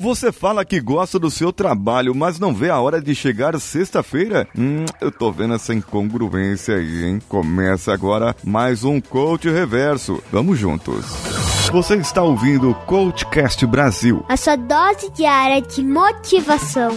Você fala que gosta do seu trabalho, mas não vê a hora de chegar sexta-feira? Hum, eu tô vendo essa incongruência aí, hein? Começa agora mais um Coach Reverso. Vamos juntos. Você está ouvindo o Coachcast Brasil. A sua dose diária de motivação.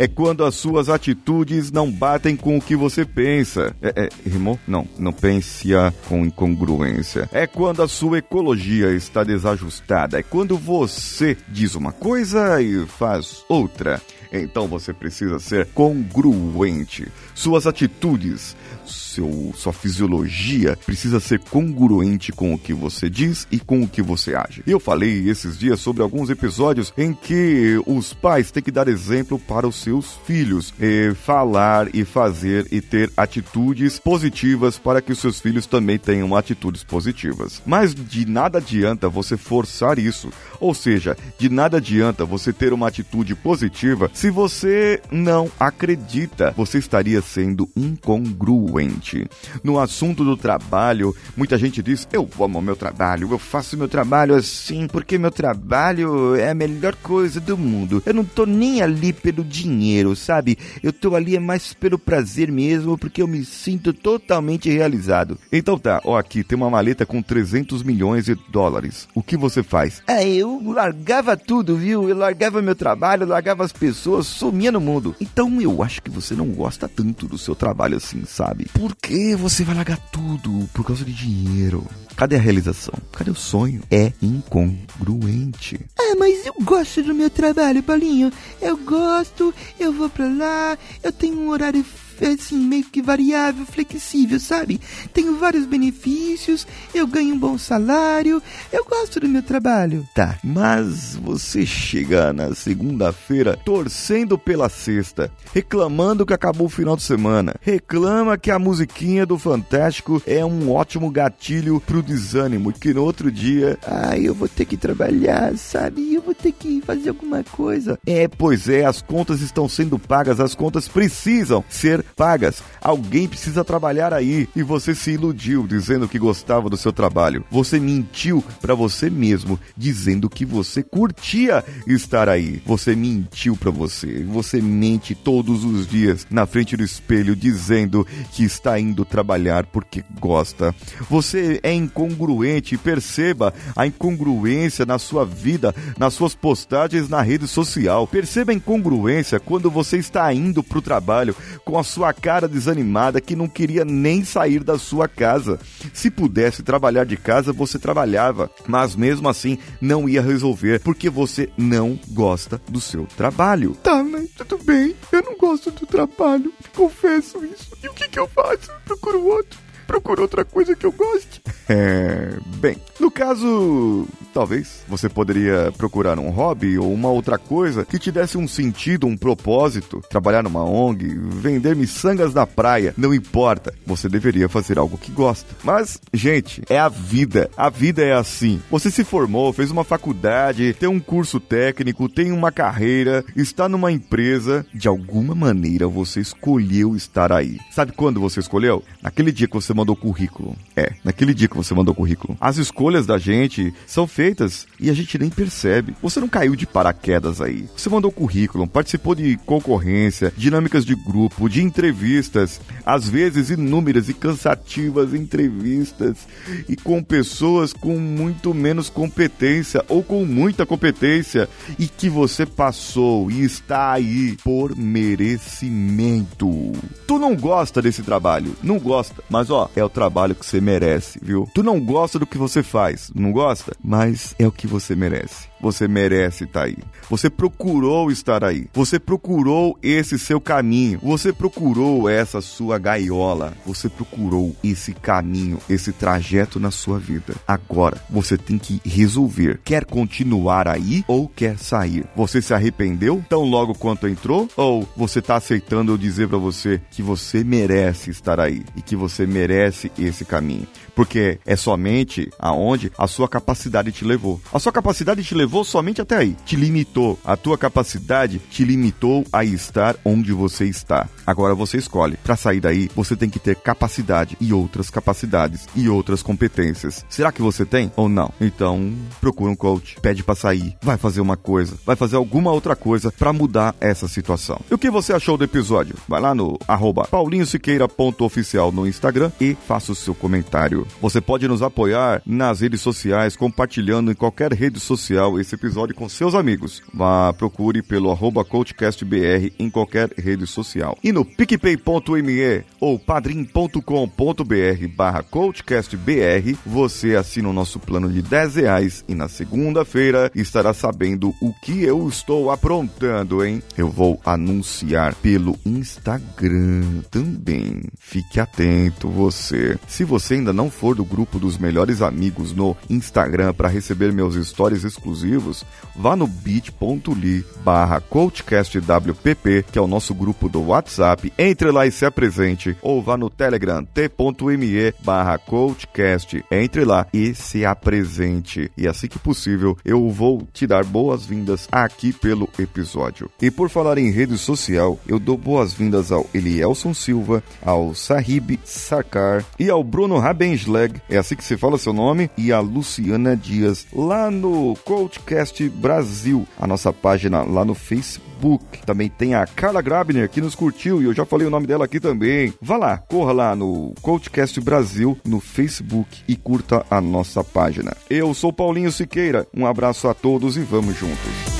é quando as suas atitudes não batem com o que você pensa. É, é, rimou? Não, não pense com incongruência. É quando a sua ecologia está desajustada. É quando você diz uma coisa e faz outra. Então você precisa ser congruente. Suas atitudes, seu, sua fisiologia precisa ser congruente com o que você diz e com o que você age. Eu falei esses dias sobre alguns episódios em que os pais têm que dar exemplo para os seus filhos, e falar e fazer e ter atitudes positivas para que os seus filhos também tenham atitudes positivas. Mas de nada adianta você forçar isso, ou seja, de nada adianta você ter uma atitude positiva se você não acredita, você estaria sendo incongruente. No assunto do trabalho, muita gente diz: Eu amo meu trabalho, eu faço meu trabalho assim porque meu trabalho é a melhor coisa do mundo. Eu não tô nem ali pelo dinheiro, sabe? Eu tô ali é mais pelo prazer mesmo, porque eu me sinto totalmente realizado. Então tá, ó, aqui tem uma maleta com 300 milhões de dólares. O que você faz? É, eu largava tudo, viu? Eu largava meu trabalho, largava as pessoas sumia no mundo. Então eu acho que você não gosta tanto do seu trabalho assim, sabe? Por que você vai largar tudo por causa de dinheiro? Cadê a realização? Cadê o sonho? É incongruente. Ah, mas eu gosto do meu trabalho, Paulinho. Eu gosto, eu vou pra lá, eu tenho um horário assim, meio que variável, flexível, sabe? Tenho vários benefícios, eu ganho um bom salário, eu gosto do meu trabalho. Tá, mas você chega na segunda-feira torcendo pela sexta, reclamando que acabou o final de semana, reclama que a musiquinha do Fantástico é um ótimo gatilho pro desânimo, que no outro dia, ai, eu vou ter que trabalhar, sabe? Eu vou ter que fazer alguma coisa. É, pois é, as contas estão sendo pagas, as contas precisam ser pagas. Alguém precisa trabalhar aí e você se iludiu dizendo que gostava do seu trabalho. Você mentiu para você mesmo dizendo que você curtia estar aí. Você mentiu para você. Você mente todos os dias na frente do espelho dizendo que está indo trabalhar porque gosta. Você é incongruente. Perceba a incongruência na sua vida, nas suas postagens na rede social. Perceba a incongruência quando você está indo para o trabalho com a sua sua cara desanimada que não queria nem sair da sua casa. Se pudesse trabalhar de casa, você trabalhava, mas mesmo assim não ia resolver porque você não gosta do seu trabalho. Tá, mas tudo bem, eu não gosto do trabalho, confesso isso. E o que, que eu faço? Procuro outro procura outra coisa que eu goste. É, bem, no caso, talvez você poderia procurar um hobby ou uma outra coisa que te desse um sentido, um propósito. Trabalhar numa ONG, vender miçangas na praia, não importa. Você deveria fazer algo que gosta. Mas, gente, é a vida. A vida é assim. Você se formou, fez uma faculdade, tem um curso técnico, tem uma carreira, está numa empresa. De alguma maneira você escolheu estar aí. Sabe quando você escolheu? Naquele dia que você mandou currículo. É, naquele dia que você mandou currículo. As escolhas da gente são feitas e a gente nem percebe. Você não caiu de paraquedas aí. Você mandou currículo, participou de concorrência, dinâmicas de grupo, de entrevistas, às vezes inúmeras e cansativas entrevistas e com pessoas com muito menos competência ou com muita competência e que você passou e está aí por merecimento. Tu não gosta desse trabalho, não gosta, mas ó, é o trabalho que você merece, viu? Tu não gosta do que você faz, não gosta? Mas é o que você merece. Você merece estar aí. Você procurou estar aí. Você procurou esse seu caminho. Você procurou essa sua gaiola. Você procurou esse caminho, esse trajeto na sua vida. Agora você tem que resolver. Quer continuar aí ou quer sair? Você se arrependeu tão logo quanto entrou? Ou você está aceitando eu dizer para você que você merece estar aí e que você merece esse caminho? Porque é somente aonde a sua capacidade te levou. A sua capacidade te levou somente até aí. Te limitou. A tua capacidade te limitou a estar onde você está. Agora você escolhe. Para sair daí, você tem que ter capacidade e outras capacidades e outras competências. Será que você tem ou não? Então, procura um coach, pede para sair, vai fazer uma coisa, vai fazer alguma outra coisa para mudar essa situação. E o que você achou do episódio? Vai lá no arroba paulinhosiqueira.oficial no Instagram e faça o seu comentário. Você pode nos apoiar nas redes sociais, compartilhando em qualquer rede social esse episódio com seus amigos. Vá, procure pelo arroba coachcastbr em qualquer rede social. E no picpay.me ou padrim.com.br barra coachcastbr, você assina o nosso plano de 10 reais e na segunda-feira estará sabendo o que eu estou aprontando, hein? Eu vou anunciar pelo Instagram também. Fique atento você. Se você ainda não for do grupo dos melhores amigos no Instagram para receber meus stories exclusivos, vá no bit.ly barra coachcastwpp, que é o nosso grupo do WhatsApp, entre lá e se apresente, ou vá no Telegram t.me barra coachcast, entre lá e se apresente. E assim que possível, eu vou te dar boas-vindas aqui pelo episódio. E por falar em rede social, eu dou boas-vindas ao Elielson Silva, ao Sahib Sarkar e ao Bruno Rabenschlag, é assim que se fala seu nome, e a Luciana Dias, lá no Coachcast Brasil, a nossa página lá no Facebook. Também tem a Carla Grabner que nos curtiu e eu já falei o nome dela aqui também. Vá lá, corra lá no Coachcast Brasil no Facebook e curta a nossa página. Eu sou Paulinho Siqueira, um abraço a todos e vamos juntos.